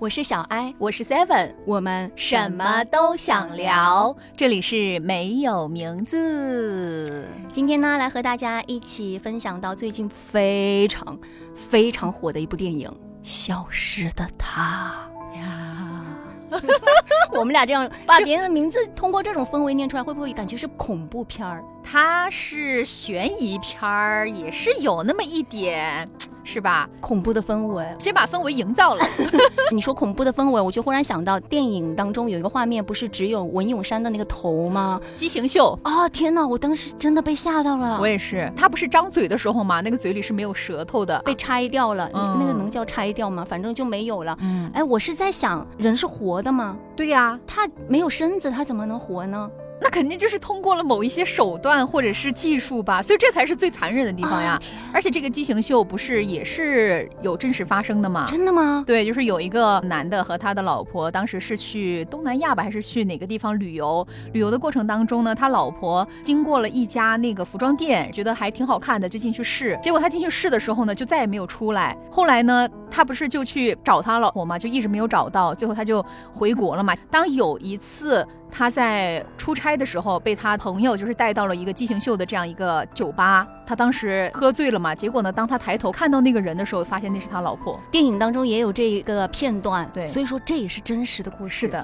我是小艾，我是 Seven，我们什么都想聊。这里是没有名字。今天呢，来和大家一起分享到最近非常非常火的一部电影《消失的她》呀。我们俩这样 把别人的名字通过这种氛围念出来，会不会感觉是恐怖片儿？它是悬疑片儿，也是有那么一点。是吧？恐怖的氛围，先把氛围营造了。你说恐怖的氛围，我就忽然想到电影当中有一个画面，不是只有文咏珊的那个头吗？畸形秀啊！天哪，我当时真的被吓到了。我也是，他不是张嘴的时候吗？那个嘴里是没有舌头的，被拆掉了。那个能叫拆掉吗？反正就没有了。嗯，哎，我是在想，人是活的吗？对呀，他没有身子，他怎么能活呢？那肯定就是通过了某一些手段或者是技术吧，所以这才是最残忍的地方呀。而且这个畸形秀不是也是有真实发生的吗？真的吗？对，就是有一个男的和他的老婆，当时是去东南亚吧，还是去哪个地方旅游？旅游的过程当中呢，他老婆经过了一家那个服装店，觉得还挺好看的，就进去试。结果他进去试的时候呢，就再也没有出来。后来呢，他不是就去找他老婆嘛，就一直没有找到。最后他就回国了嘛。当有一次。他在出差的时候被他朋友就是带到了一个畸形秀的这样一个酒吧，他当时喝醉了嘛，结果呢，当他抬头看到那个人的时候，发现那是他老婆。电影当中也有这个片段，对，所以说这也是真实的故事。是的，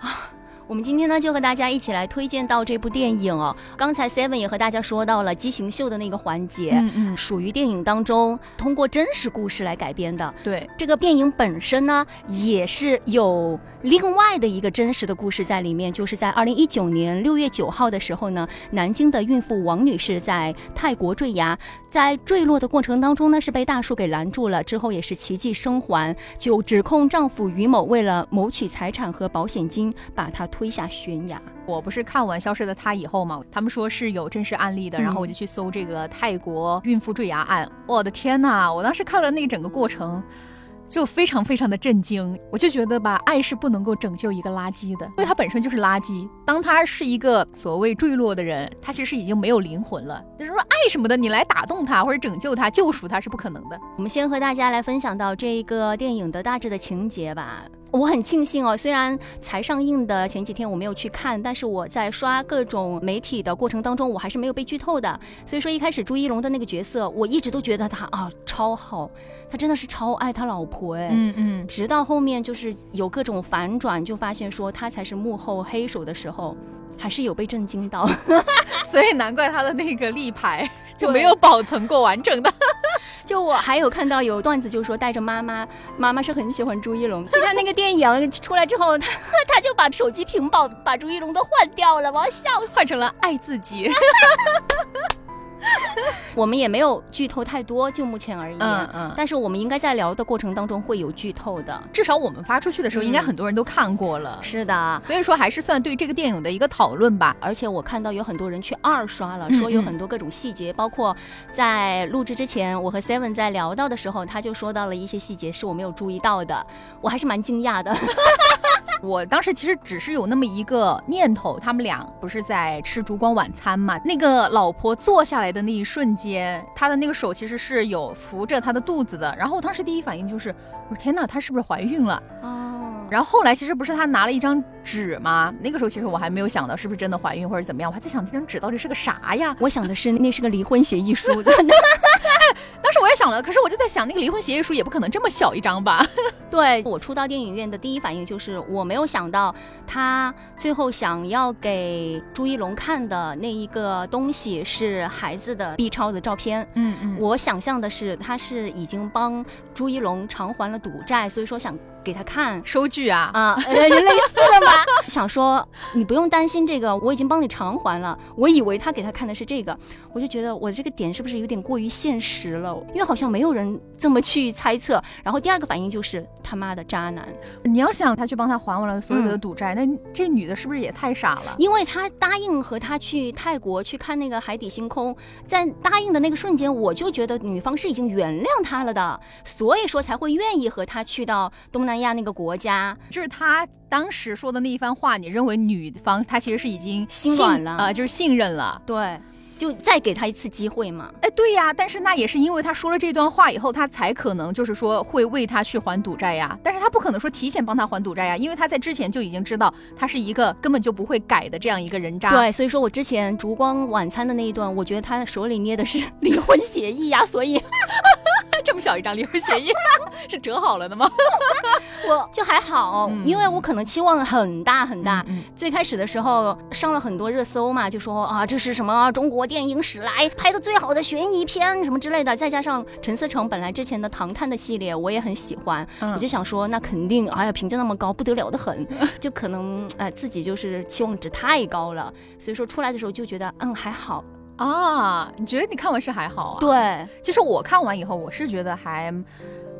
啊。我们今天呢，就和大家一起来推荐到这部电影哦。刚才 Seven 也和大家说到了畸形秀的那个环节，嗯嗯，属于电影当中通过真实故事来改编的。对，这个电影本身呢，也是有另外的一个真实的故事在里面，就是在二零一九年六月九号的时候呢，南京的孕妇王女士在泰国坠崖，在坠落的过程当中呢，是被大树给拦住了，之后也是奇迹生还，就指控丈夫于某为了谋取财产和保险金，把她。推下悬崖。我不是看完《消失的她》以后嘛，他们说是有真实案例的，然后我就去搜这个泰国孕妇坠崖案。我的天呐，我当时看了那整个过程。就非常非常的震惊，我就觉得吧，爱是不能够拯救一个垃圾的，因为它本身就是垃圾。当他是一个所谓坠落的人，他其实已经没有灵魂了。就是说，爱什么的，你来打动他或者拯救他、救赎他是不可能的。我们先和大家来分享到这一个电影的大致的情节吧。我很庆幸哦，虽然才上映的前几天我没有去看，但是我在刷各种媒体的过程当中，我还是没有被剧透的。所以说，一开始朱一龙的那个角色，我一直都觉得他啊超好，他真的是超爱他老婆哎，嗯嗯。直到后面就是有各种反转，就发现说他才是幕后黑手的时候，还是有被震惊到。所以难怪他的那个立牌就没有保存过完整的。就我还有看到有段子，就说带着妈妈，妈妈是很喜欢朱一龙。就看那个电影出来之后，他他 就把手机屏保把朱一龙都换掉了，我要笑死，换成了爱自己。我们也没有剧透太多，就目前而言，嗯嗯。但是我们应该在聊的过程当中会有剧透的，至少我们发出去的时候，应该很多人都看过了。是的，所以说还是算对这个电影的一个讨论吧。而且我看到有很多人去二刷了，说有很多各种细节，包括在录制之前，我和 Seven 在聊到的时候，他就说到了一些细节是我没有注意到的，我还是蛮惊讶的。我当时其实只是有那么一个念头，他们俩不是在吃烛光晚餐嘛？那个老婆坐下来的那一瞬间，她的那个手其实是有扶着她的肚子的。然后我当时第一反应就是，我说天哪，她是不是怀孕了？哦。然后后来其实不是她拿了一张纸吗？那个时候其实我还没有想到是不是真的怀孕或者怎么样，我还在想这张纸到底是个啥呀？我想的是那是个离婚协议书。当时我也想了，可是我就在想，那个离婚协议书也不可能这么小一张吧？对我初到电影院的第一反应就是，我没有想到他最后想要给朱一龙看的那一个东西是孩子的 B 超的照片。嗯嗯，我想象的是他是已经帮朱一龙偿还了赌债，所以说想。给他看收据啊啊，类似的吧。想说你不用担心这个，我已经帮你偿还了。我以为他给他看的是这个，我就觉得我这个点是不是有点过于现实了？因为好像没有人这么去猜测。然后第二个反应就是他妈的渣男。你要想他去帮他还完了所有的赌债，那这女的是不是也太傻了？因为他答应和他去泰国去看那个海底星空，在答应的那个瞬间，我就觉得女方是已经原谅他了的，所以说才会愿意和他去到东南。南亚那个国家，就是他当时说的那一番话，你认为女方她其实是已经心软了啊，就是信任了。对，就再给他一次机会嘛。哎，对呀，但是那也是因为他说了这段话以后，他才可能就是说会为他去还赌债呀。但是他不可能说提前帮他还赌债呀，因为他在之前就已经知道他是一个根本就不会改的这样一个人渣。对，所以说我之前烛光晚餐的那一段，我觉得他手里捏的是 离婚协议呀，所以。这么小一张离婚协议是折好了的吗？我就还好，因为我可能期望很大很大。最开始的时候上了很多热搜嘛，就说啊这是什么中国电影史来拍的最好的悬疑片什么之类的。再加上陈思诚本来之前的唐探的系列我也很喜欢，我就想说那肯定哎呀评价那么高不得了的很，就可能哎自己就是期望值太高了，所以说出来的时候就觉得嗯还好。啊，你觉得你看完是还好啊？对，其实我看完以后，我是觉得还。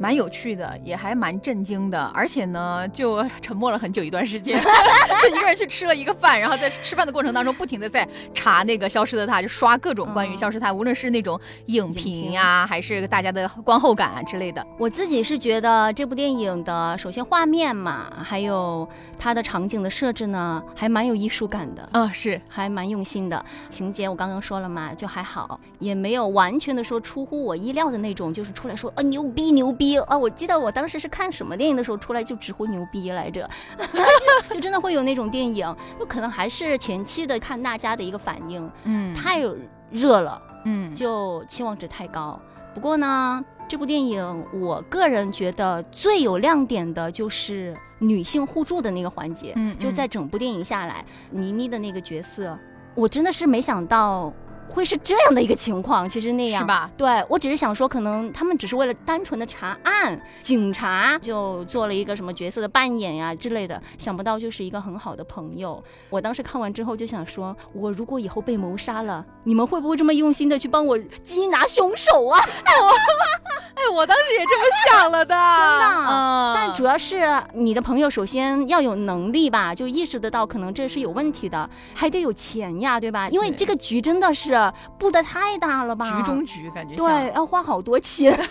蛮有趣的，也还蛮震惊的，而且呢，就沉默了很久一段时间，就一个人去吃了一个饭，然后在吃饭的过程当中，不停的在查那个《消失的她》，就刷各种关于《消失她》，无论是那种影评呀，还是大家的观后感啊之类的。我自己是觉得这部电影的，首先画面嘛，还有它的场景的设置呢，还蛮有艺术感的。嗯，是，还蛮用心的。情节我刚刚说了嘛，就还好，也没有完全的说出乎我意料的那种，就是出来说啊牛逼牛逼。啊！我记得我当时是看什么电影的时候出来就直呼牛逼来着，就就真的会有那种电影，就可能还是前期的看大家的一个反应，嗯，太热了，嗯，就期望值太高。不过呢，这部电影我个人觉得最有亮点的就是女性互助的那个环节，嗯，就在整部电影下来，倪妮的那个角色，我真的是没想到。会是这样的一个情况，其实那样是吧？对我只是想说，可能他们只是为了单纯的查案，警察就做了一个什么角色的扮演呀之类的，想不到就是一个很好的朋友。我当时看完之后就想说，我如果以后被谋杀了，你们会不会这么用心的去帮我缉拿凶手啊？哎，我当时也这么想了的，真的。嗯但主要是你的朋友首先要有能力吧，就意识得到可能这是有问题的，还得有钱呀，对吧？因为这个局真的是。布的太大了吧？局中局感觉对，要花好多钱。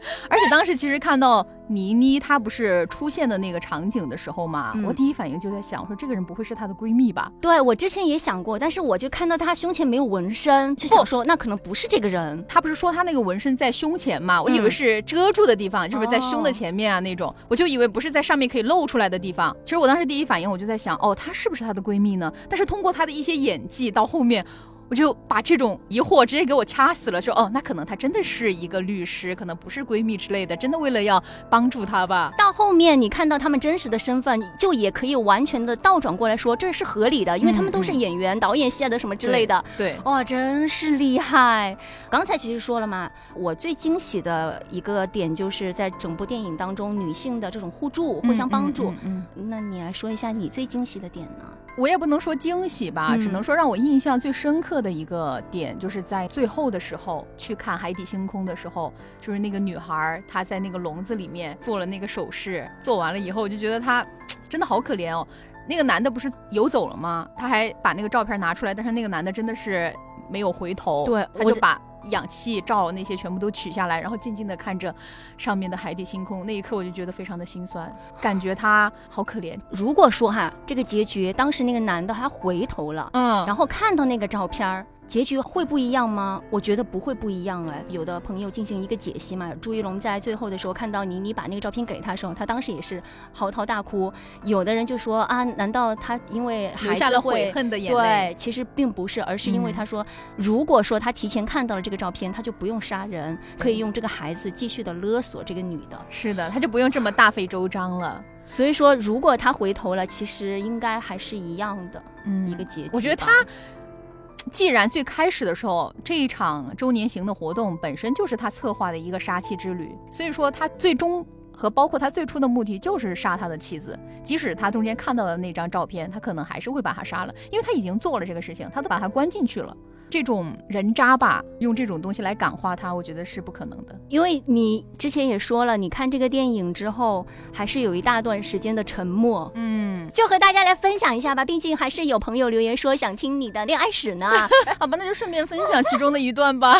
而且当时其实看到倪妮她不是出现的那个场景的时候嘛，我第一反应就在想，我说这个人不会是她的闺蜜吧？对我之前也想过，但是我就看到她胸前没有纹身，就想说那可能不是这个人。她不是说她那个纹身在胸前嘛？我以为是遮住的地方，就是在胸的前面啊那种，我就以为不是在上面可以露出来的地方。其实我当时第一反应我就在想，哦，她是不是她的闺蜜呢？但是通过她的一些演技到后面。我就把这种疑惑直接给我掐死了，说哦，那可能她真的是一个律师，可能不是闺蜜之类的，真的为了要帮助她吧。到后面你看到他们真实的身份，就也可以完全的倒转过来说，这是合理的，因为他们都是演员、导演系的什么之类的。对，哇，真是厉害。刚才其实说了嘛，我最惊喜的一个点就是在整部电影当中，女性的这种互助、互相帮助。嗯，那你来说一下你最惊喜的点呢？我也不能说惊喜吧，只能说让我印象最深刻的一个点，就是在最后的时候去看海底星空的时候，就是那个女孩她在那个笼子里面做了那个手势，做完了以后，我就觉得她 真的好可怜哦。那个男的不是游走了吗？他还把那个照片拿出来，但是那个男的真的是没有回头，对，他就把。氧气罩那些全部都取下来，然后静静的看着上面的海底星空。那一刻我就觉得非常的心酸，感觉他好可怜。如果说哈，这个结局当时那个男的还回头了，嗯，然后看到那个照片儿。结局会不一样吗？我觉得不会不一样哎。有的朋友进行一个解析嘛，朱一龙在最后的时候看到倪妮把那个照片给他的时候，他当时也是嚎啕大哭。有的人就说啊，难道他因为留下了悔恨的眼泪？对，其实并不是，而是因为他说，如果说他提前看到了这个照片，他就不用杀人，可以用这个孩子继续的勒索这个女的。是的，他就不用这么大费周章了。所以说，如果他回头了，其实应该还是一样的嗯一个结局。我觉得他。既然最开始的时候这一场周年行的活动本身就是他策划的一个杀妻之旅，所以说他最终和包括他最初的目的就是杀他的妻子。即使他中间看到的那张照片，他可能还是会把他杀了，因为他已经做了这个事情，他都把他关进去了。这种人渣吧，用这种东西来感化他，我觉得是不可能的。因为你之前也说了，你看这个电影之后，还是有一大段时间的沉默。嗯，就和大家来分享一下吧。毕竟还是有朋友留言说想听你的恋爱史呢。好吧，那就顺便分享其中的一段吧。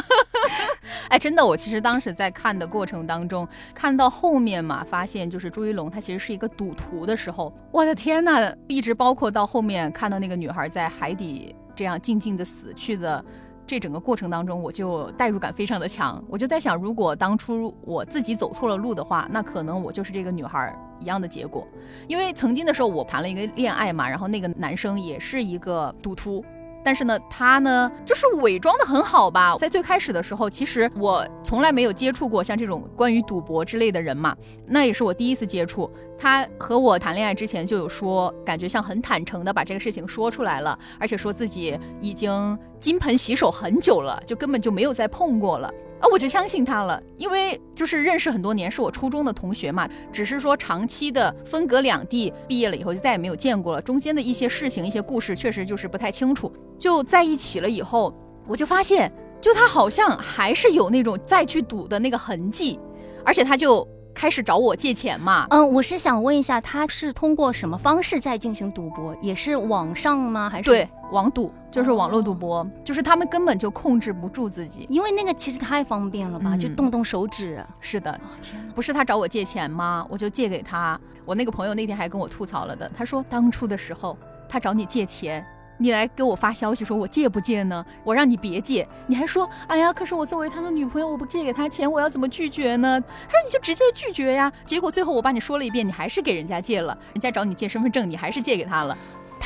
哎，真的，我其实当时在看的过程当中，看到后面嘛，发现就是朱一龙他其实是一个赌徒的时候，我的天呐，一直包括到后面看到那个女孩在海底。这样静静的死去的。这整个过程当中，我就代入感非常的强，我就在想，如果当初我自己走错了路的话，那可能我就是这个女孩一样的结果。因为曾经的时候，我谈了一个恋爱嘛，然后那个男生也是一个赌徒。但是呢，他呢就是伪装的很好吧。在最开始的时候，其实我从来没有接触过像这种关于赌博之类的人嘛，那也是我第一次接触。他和我谈恋爱之前就有说，感觉像很坦诚的把这个事情说出来了，而且说自己已经金盆洗手很久了，就根本就没有再碰过了。啊，我就相信他了，因为就是认识很多年，是我初中的同学嘛。只是说长期的分隔两地，毕业了以后就再也没有见过了。中间的一些事情、一些故事，确实就是不太清楚。就在一起了以后，我就发现，就他好像还是有那种再去赌的那个痕迹，而且他就。开始找我借钱嘛？嗯，我是想问一下，他是通过什么方式在进行赌博？也是网上吗？还是对网赌，就是网络赌博，就是他们根本就控制不住自己，因为那个其实太方便了吧，就动动手指。是的，天不是他找我借钱吗？我就借给他。我那个朋友那天还跟我吐槽了的，他说当初的时候他找你借钱。你来给我发消息说，我借不借呢？我让你别借，你还说，哎呀，可是我作为他的女朋友，我不借给他钱，我要怎么拒绝呢？他说你就直接拒绝呀。结果最后我把你说了一遍，你还是给人家借了，人家找你借身份证，你还是借给他了。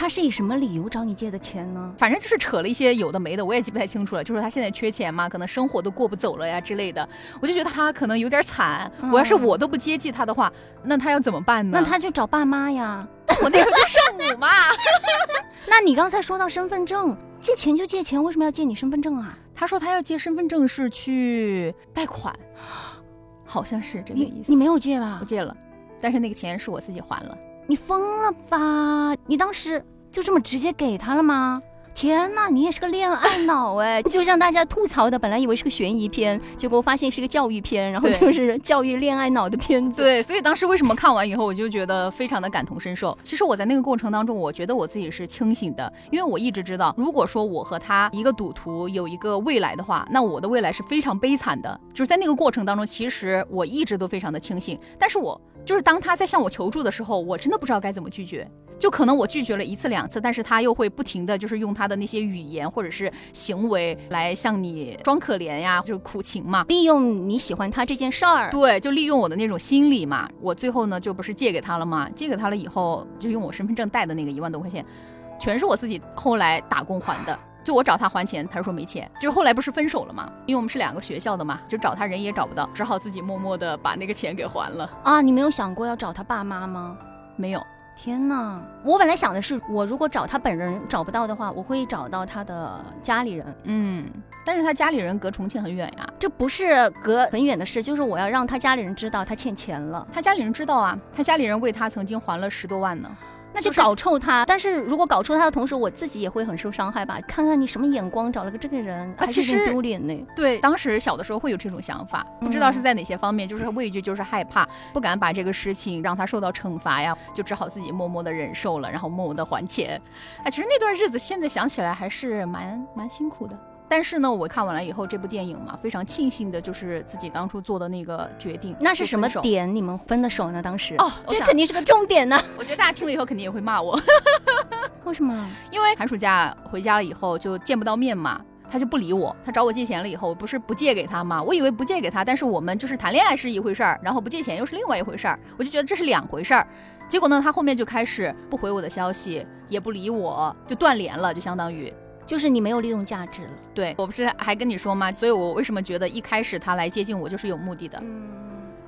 他是以什么理由找你借的钱呢？反正就是扯了一些有的没的，我也记不太清楚了。就是他现在缺钱嘛，可能生活都过不走了呀之类的。我就觉得他可能有点惨。我要是我都不接济他的话，那他要怎么办呢？那他就找爸妈呀。我那时候就圣母嘛。那你刚才说到身份证，借钱就借钱，为什么要借你身份证啊？他说他要借身份证是去贷款，好像是这个意思。你没有借吧？我借了，但是那个钱是我自己还了。你疯了吧？你当时就这么直接给他了吗？天呐，你也是个恋爱脑哎！就像大家吐槽的，本来以为是个悬疑片，结果发现是个教育片，然后就是教育恋爱脑的片子。对，所以当时为什么看完以后我就觉得非常的感同身受。其实我在那个过程当中，我觉得我自己是清醒的，因为我一直知道，如果说我和他一个赌徒有一个未来的话，那我的未来是非常悲惨的。就是在那个过程当中，其实我一直都非常的清醒，但是我就是当他在向我求助的时候，我真的不知道该怎么拒绝。就可能我拒绝了一次两次，但是他又会不停的就是用他的那些语言或者是行为来向你装可怜呀，就是苦情嘛，利用你喜欢他这件事儿，对，就利用我的那种心理嘛。我最后呢就不是借给他了吗？借给他了以后，就用我身份证贷的那个一万多块钱，全是我自己后来打工还的。就我找他还钱，他说没钱。就是后来不是分手了吗？因为我们是两个学校的嘛，就找他人也找不到，只好自己默默的把那个钱给还了。啊，你没有想过要找他爸妈吗？没有。天呐，我本来想的是，我如果找他本人找不到的话，我会找到他的家里人。嗯，但是他家里人隔重庆很远呀，这不是隔很远的事，就是我要让他家里人知道他欠钱了。他家里人知道啊，他家里人为他曾经还了十多万呢。那就搞臭他，但是如果搞臭他的同时，我自己也会很受伤害吧？看看你什么眼光，找了个这个人，啊，其实丢脸呢。对，当时小的时候会有这种想法，不知道是在哪些方面，就是畏惧，就是害怕，不敢把这个事情让他受到惩罚呀，就只好自己默默的忍受了，然后默默的还钱。哎，其实那段日子现在想起来还是蛮蛮辛苦的。但是呢，我看完了以后，这部电影嘛，非常庆幸的就是自己当初做的那个决定。那是什么点你们分的手呢？当时哦，这肯定是个重点呢。我觉得大家听了以后肯定也会骂我。为什么？因为寒暑假回家了以后就见不到面嘛，他就不理我。他找我借钱了以后，我不是不借给他吗？我以为不借给他，但是我们就是谈恋爱是一回事儿，然后不借钱又是另外一回事儿，我就觉得这是两回事儿。结果呢，他后面就开始不回我的消息，也不理我，就断联了，就相当于。就是你没有利用价值了，对我不是还跟你说吗？所以我为什么觉得一开始他来接近我就是有目的的？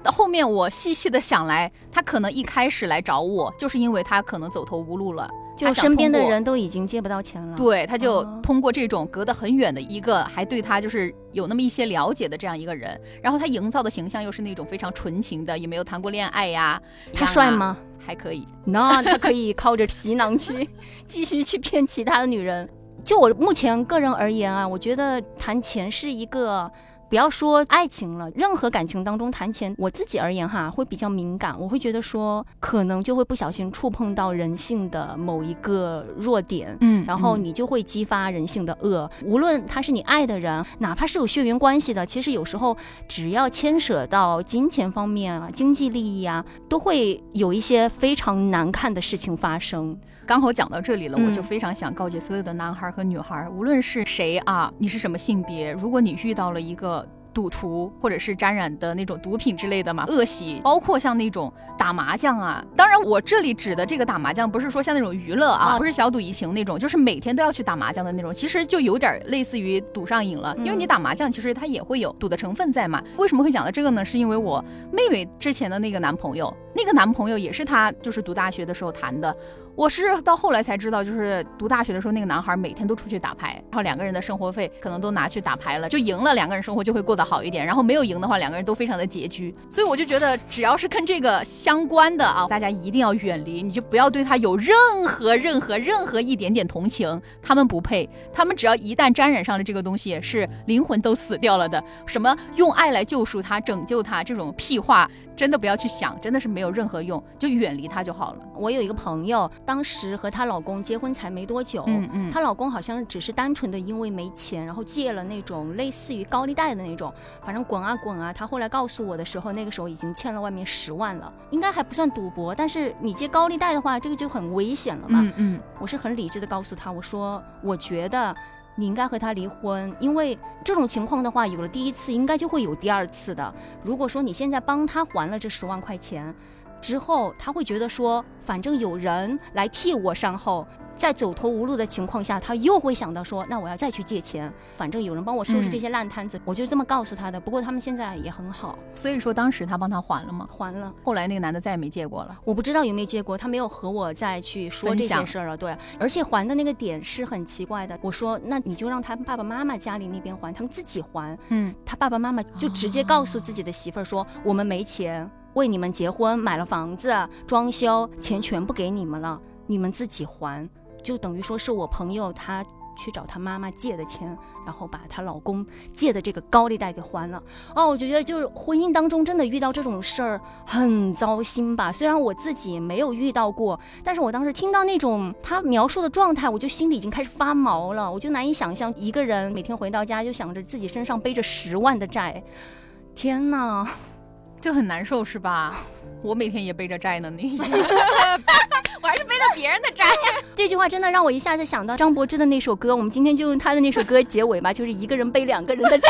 到后面我细细的想来，他可能一开始来找我，就是因为他可能走投无路了，就身边的人都已经借不到钱了。对，他就通过这种隔得很远的一个，还对他就是有那么一些了解的这样一个人，然后他营造的形象又是那种非常纯情的，也没有谈过恋爱呀。他帅吗？还可以。那他可以靠着皮囊去 继续去骗其他的女人。就我目前个人而言啊，我觉得谈钱是一个不要说爱情了，任何感情当中谈钱，我自己而言哈，会比较敏感，我会觉得说，可能就会不小心触碰到人性的某一个弱点，嗯然后你就会激发人性的恶。无论他是你爱的人，哪怕是有血缘关系的，其实有时候只要牵扯到金钱方面啊、经济利益啊，都会有一些非常难看的事情发生。刚好讲到这里了，嗯我就非常想告诫所有的男孩和女孩，无论是谁啊，你是什么性别，如果你遇到了一个。赌徒或者是沾染的那种毒品之类的嘛，恶习，包括像那种打麻将啊。当然，我这里指的这个打麻将，不是说像那种娱乐啊，啊不是小赌怡情那种，就是每天都要去打麻将的那种。其实就有点类似于赌上瘾了，因为你打麻将，其实它也会有赌的成分在嘛。为什么会讲到这个呢？是因为我妹妹之前的那个男朋友，那个男朋友也是她就是读大学的时候谈的。我是到后来才知道，就是读大学的时候，那个男孩每天都出去打牌，然后两个人的生活费可能都拿去打牌了，就赢了，两个人生活就会过得好一点；然后没有赢的话，两个人都非常的拮据。所以我就觉得，只要是跟这个相关的啊，大家一定要远离，你就不要对他有任何、任何、任何一点点同情，他们不配。他们只要一旦沾染上了这个东西，是灵魂都死掉了的。什么用爱来救赎他、拯救他这种屁话，真的不要去想，真的是没有任何用，就远离他就好了。我有一个朋友，当时和她老公结婚才没多久，嗯嗯她老公好像只是单纯的因为没钱，然后借了那种类似于高利贷的那种，反正滚啊滚啊。她后来告诉我的时候，那个时候已经欠了外面十万了，应该还不算赌博，但是你借高利贷的话，这个就很危险了嘛。嗯嗯。我是很理智的告诉他，我说我觉得你应该和他离婚，因为这种情况的话，有了第一次，应该就会有第二次的。如果说你现在帮他还了这十万块钱，之后他会觉得说，反正有人来替我善后。在走投无路的情况下，他又会想到说，那我要再去借钱，反正有人帮我收拾这些烂摊子，我就是这么告诉他的。不过他们现在也很好，所以说当时他帮他还了吗？还了。后来那个男的再也没借过了。我不知道有没有借过，他没有和我再去说这些事儿了。对，而且还的那个点是很奇怪的。我说，那你就让他爸爸妈妈家里那边还，他们自己还。嗯，他爸爸妈妈就直接告诉自己的媳妇儿说，我们没钱为你们结婚，买了房子装修，钱全部给你们了，你们自己还。就等于说是我朋友他去找他妈妈借的钱，然后把她老公借的这个高利贷给还了。哦，我觉得就是婚姻当中真的遇到这种事儿很糟心吧。虽然我自己没有遇到过，但是我当时听到那种他描述的状态，我就心里已经开始发毛了。我就难以想象一个人每天回到家就想着自己身上背着十万的债，天哪！就很难受是吧？我每天也背着债呢，你 我还是背着别人的债。这句话真的让我一下子想到张柏芝的那首歌，我们今天就用他的那首歌结尾吧，就是一个人背两个人的债。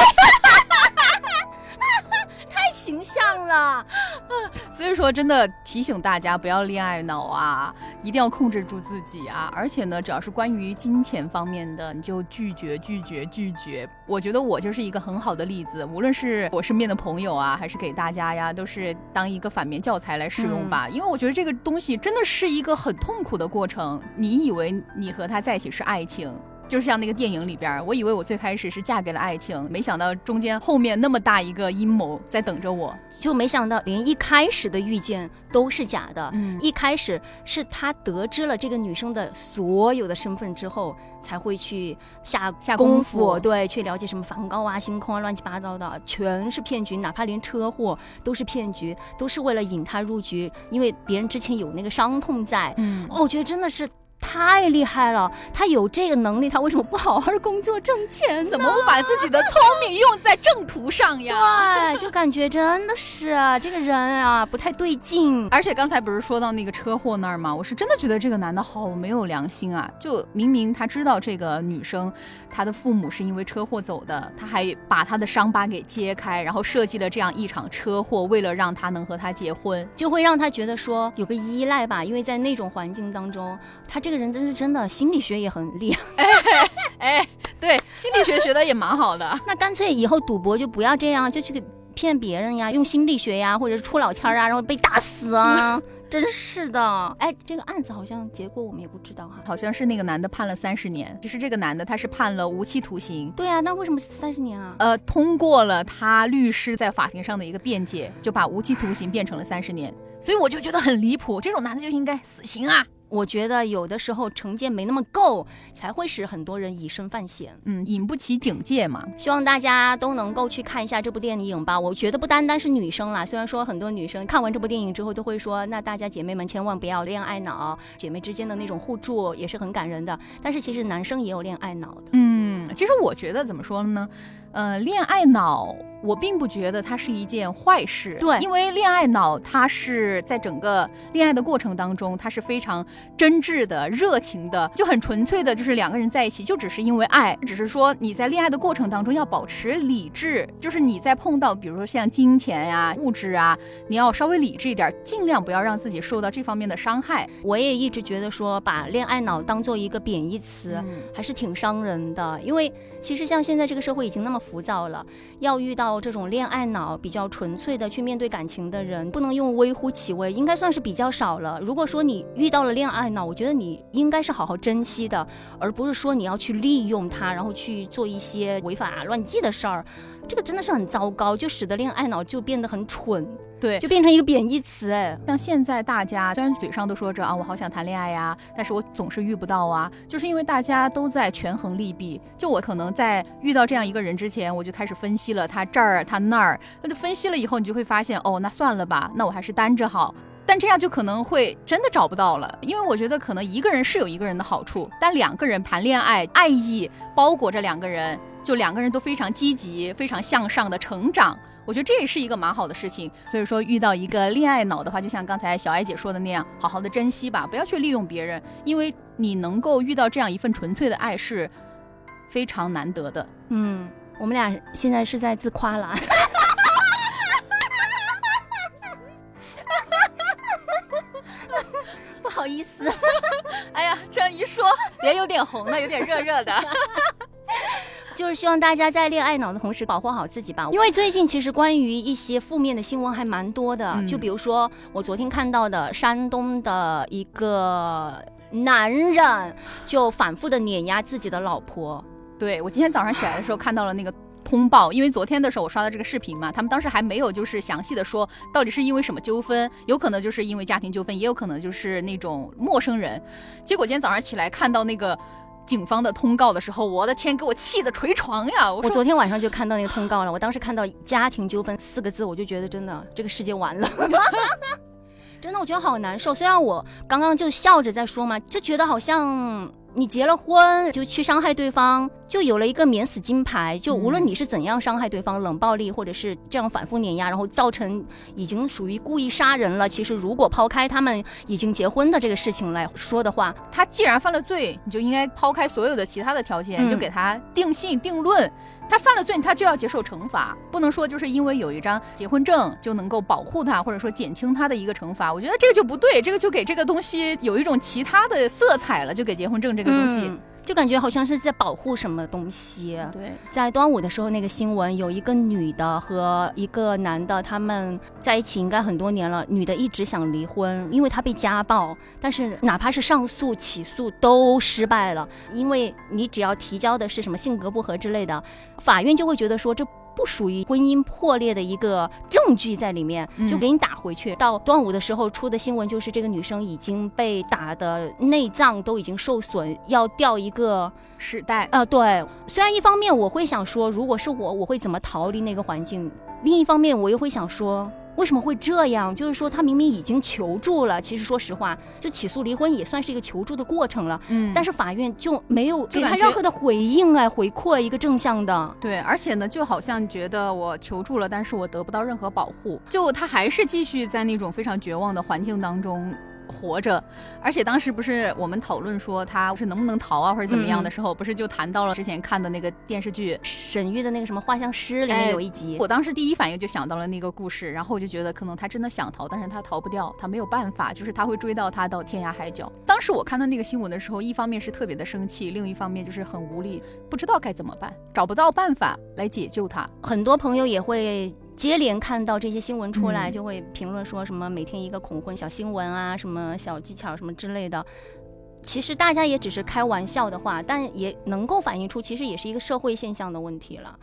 太形象了，所以说，真的提醒大家不要恋爱脑啊，一定要控制住自己啊！而且呢，只要是关于金钱方面的，你就拒绝、拒绝、拒绝。我觉得我就是一个很好的例子，无论是我身边的朋友啊，还是给大家呀，都是当一个反面教材来使用吧。因为我觉得这个东西真的是一个很痛苦的过程。你以为你和他在一起是爱情？就是像那个电影里边，我以为我最开始是嫁给了爱情，没想到中间后面那么大一个阴谋在等着我。就没想到连一开始的遇见都是假的。嗯一开始是他得知了这个女生的所有的身份之后，才会去下下功功夫对，去了解什么梵高啊、星空啊、乱七八糟的，全是骗局。哪怕连车祸都是骗局，都是为了引他入局，因为别人之前有那个伤痛在。嗯哦，我觉得真的是太厉害了，他有这个能力，他为什么不好好工作挣钱呢？怎么不把自己的聪明用在正途上呀？对，就感觉真的是啊这个人啊不太对劲。而且刚才不是说到那个车祸那儿吗？我是真的觉得这个男的好没有良心啊！就明明他知道这个女生，她的父母是因为车祸走的，他还把他的伤疤给揭开，然后设计了这样一场车祸，为了让他能和他结婚。就会让他觉得说有个依赖吧，因为在那种环境当中，他这个人真是真的心理学也很厉害。哎，对，心理学学的也蛮好的。那干脆以后赌博就不要这样，就去骗别人呀，用心理学呀，或者是出老千儿啊，然后被打死啊，真是的。哎，这个案子好像结果我们也不知道哈。好像是那个男的判了三十年，其实这个男的他是判了无期徒刑。对啊，那为什么是三十年啊？呃，通过了他律师在法庭上的一个辩解，就把无期徒刑变成了三十年，所以我就觉得很离谱，这种男的就应该死刑啊！我觉得有的时候惩戒没那么够，才会使很多人以身犯险。嗯，引不起警戒嘛。希望大家都能够去看一下这部电影吧。我觉得不单单是女生啦，虽然说很多女生看完这部电影之后都会说，那大家姐妹们千万不要恋爱脑，姐妹之间的那种互助也是很感人的。但是其实男生也有恋爱脑的。嗯，其实我觉得怎么说呢？呃，恋爱脑，我并不觉得它是一件坏事。对，因为恋爱脑，它是在整个恋爱的过程当中，它是非常真挚的、热情的，就很纯粹的，就是两个人在一起就只是因为爱，只是说你在恋爱的过程当中要保持理智，就是你在碰到比如说像金钱呀、物质啊，你要稍微理智一点，尽量不要让自己受到这方面的伤害。我也一直觉得说，把恋爱脑当做一个贬义词，还是挺伤人的，因为其实像现在这个社会已经那么。浮躁了，要遇到这种恋爱脑比较纯粹的去面对感情的人，不能用微乎其微，应该算是比较少了。如果说你遇到了恋爱脑，我觉得你应该是好好珍惜的，而不是说你要去利用它，然后去做一些违法乱纪的事儿。这个真的是很糟糕，就使得恋爱脑就变得很蠢，对，就变成一个贬义词。哎，像现在大家虽然嘴上都说着啊，我好想谈恋爱呀，但是我总是遇不到啊，就是因为大家都在权衡利弊。就我可能在遇到这样一个人之前，我就开始分析了他这儿他那儿，那就分析了以后，你就会发现，哦，那算了吧，那我还是单着好。但这样就可能会真的找不到了，因为我觉得可能一个人是有一个人的好处，但两个人谈恋爱，爱意包裹着两个人。就两个人都非常积极、非常向上的成长，我觉得这也是一个蛮好的事情。所以说，遇到一个恋爱脑的话，就像刚才小艾姐说的那样，好好的珍惜吧，不要去利用别人，因为你能够遇到这样一份纯粹的爱是非常难得的。嗯，我们俩现在是在自夸了，不好意思。哎呀，这样一说，脸有点红了，有点热热的。就是希望大家在恋爱脑的同时保护好自己吧，因为最近其实关于一些负面的新闻还蛮多的，就比如说我昨天看到的山东的一个男人就反复的碾压自己的老婆。对我今天早上起来的时候看到了那个通报，因为昨天的时候我刷到这个视频嘛，他们当时还没有就是详细的说到底是因为什么纠纷，有可能就是因为家庭纠纷，也有可能就是那种陌生人。结果今天早上起来看到那个。警方的通告的时候，我的天，给我气的捶床呀！我昨天晚上就看到那个通告了，我当时看到家庭纠纷四个字，我就觉得真的这个世界完了，真的我觉得好难受。虽然我刚刚就笑着在说嘛，就觉得好像。你结了婚就去伤害对方，就有了一个免死金牌。就无论你是怎样伤害对方，冷暴力或者是这样反复碾压，然后造成已经属于故意杀人了。其实如果抛开他们已经结婚的这个事情来说的话，他既然犯了罪，你就应该抛开所有的其他的条件，就给他定性定论。他犯了罪，他就要接受惩罚，不能说就是因为有一张结婚证就能够保护他，或者说减轻他的一个惩罚。我觉得这个就不对，这个就给这个东西有一种其他的色彩了，就给结婚证这个东西。就感觉好像是在保护什么东西。对，在端午的时候，那个新闻有一个女的和一个男的，他们在一起应该很多年了。女的一直想离婚，因为她被家暴，但是哪怕是上诉起诉都失败了，因为你只要提交的是什么性格不合之类的，法院就会觉得说这。不属于婚姻破裂的一个证据在里面，就给你打回去。到端午的时候出的新闻就是这个女生已经被打的内脏都已经受损，要掉一个屎袋。啊，对。虽然一方面我会想说，如果是我，我会怎么逃离那个环境；另一方面我又会想说。为什么会这样？就是说，他明明已经求助了。其实，说实话，就起诉离婚也算是一个求助的过程了。嗯，但是法院就没有给他任何的回应哎，回馈一个正向的。对，而且呢，就好像觉得我求助了，但是我得不到任何保护，就他还是继续在那种非常绝望的环境当中。活着，而且当时不是我们讨论说他是能不能逃啊，或者怎么样的时候，不是就谈到了之前看的那个电视剧沈玉的那个什么画像师里面有一集，我当时第一反应就想到了那个故事，然后我就觉得可能他真的想逃，但是他逃不掉，他没有办法，就是他会追到他到天涯海角。当时我看到那个新闻的时候，一方面是特别的生气，另一方面就是很无力，不知道该怎么办，找不到办法来解救他。很多朋友也会。接连看到这些新闻出来，就会评论说什么每天一个恐婚小新闻啊，什么小技巧什么之类的。其实大家也只是开玩笑的话，但也能够反映出其实也是一个社会现象的问题了。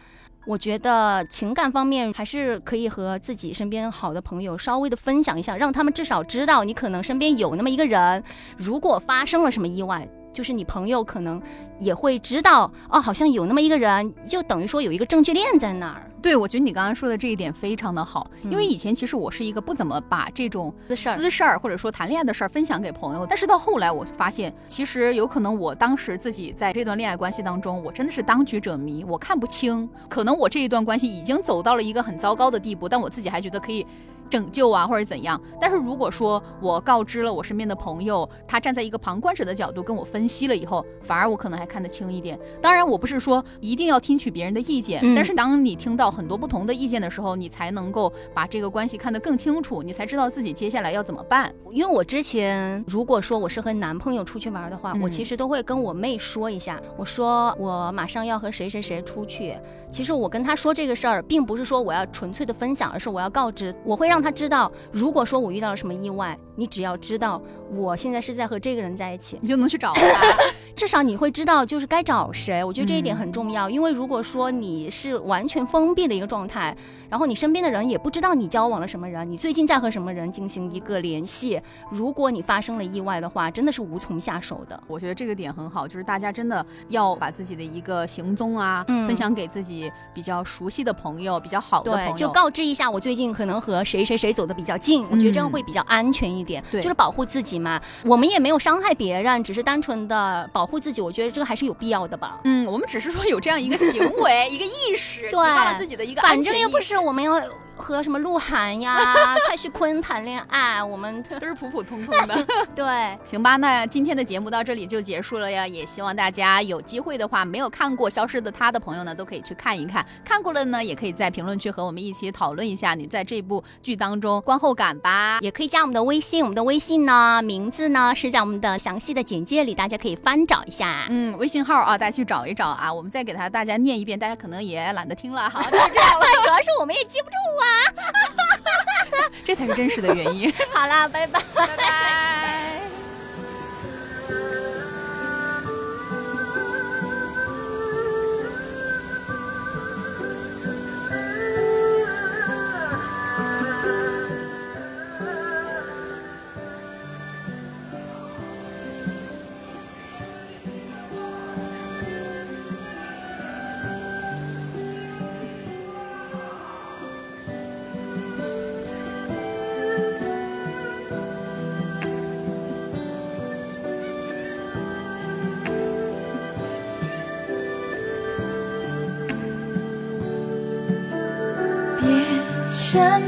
我觉得情感方面还是可以和自己身边好的朋友稍微的分享一下，让他们至少知道你可能身边有那么一个人，如果发生了什么意外。就是你朋友可能也会知道哦，好像有那么一个人，就等于说有一个证据链在那儿。对，我觉得你刚刚说的这一点非常的好，因为以前其实我是一个不怎么把这种私事儿私事儿或者说谈恋爱的事儿分享给朋友，但是到后来我发现，其实有可能我当时自己在这段恋爱关系当中，我真的是当局者迷，我看不清，可能我这一段关系已经走到了一个很糟糕的地步，但我自己还觉得可以。拯救啊，或者怎样？但是如果说我告知了我身边的朋友，他站在一个旁观者的角度跟我分析了以后，反而我可能还看得清一点。当然，我不是说一定要听取别人的意见，但是当你听到很多不同的意见的时候，你才能够把这个关系看得更清楚，你才知道自己接下来要怎么办。因为我之前如果说我是和男朋友出去玩的话，我其实都会跟我妹说一下，我说我马上要和谁谁谁出去。其实我跟他说这个事儿，并不是说我要纯粹的分享，而是我要告知，我会让。他知道，如果说我遇到了什么意外，你只要知道我现在是在和这个人在一起，你就能去找他。至少你会知道就是该找谁。我觉得这一点很重要，因为如果说你是完全封闭的一个状态，然后你身边的人也不知道你交往了什么人，你最近在和什么人进行一个联系，如果你发生了意外的话，真的是无从下手的。我觉得这个点很好，就是大家真的要把自己的一个行踪啊，嗯分享给自己比较熟悉的朋友、比较好的朋友，就告知一下我最近可能和谁谁谁走的比较近，我觉得这样会比较安全一点。对，就是保护自己嘛。我们也没有伤害别人，只是单纯的保护自己。我觉得这个还是有必要的吧。嗯，我们只是说有这样一个行为，一个意识，提高了自己的一个。反正又不是我们要。和什么鹿晗呀、蔡徐坤谈恋爱，我们 都是普普通通的。对，行吧，那今天的节目到这里就结束了呀。也希望大家有机会的话，没有看过《消失的她》的朋友呢，都可以去看一看；看过了呢，也可以在评论区和我们一起讨论一下你在这部剧当中观后感吧。也可以加我们的微信，我们的微信呢，名字呢是在我们的详细的简介里，大家可以翻找一下。嗯，微信号啊，大家去找一找啊。我们再给他大家念一遍，大家可能也懒得听了。好，就这样了。主要是我们也记不住啊。这才是真实的原因。好啦，拜拜，拜拜。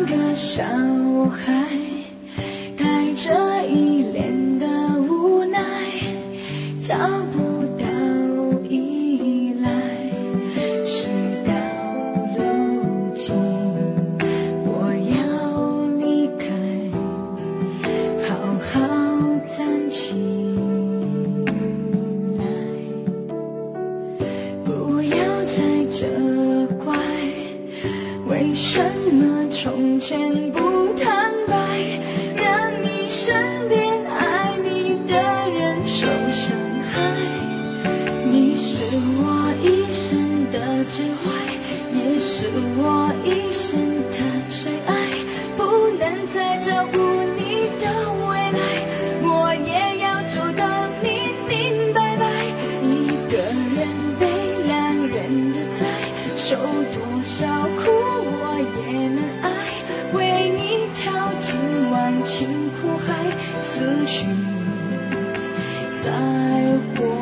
个小孩，笑哭我也能爱为你跳进忘情苦海思绪再回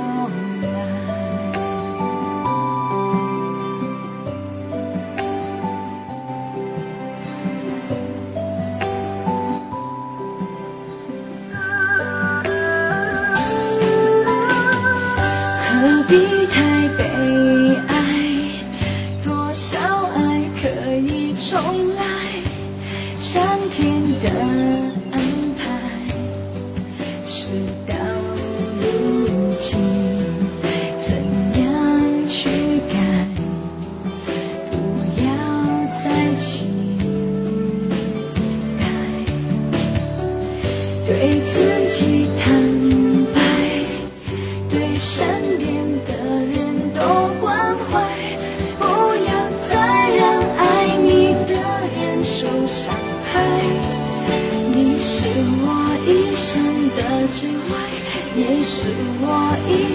之外，也是我一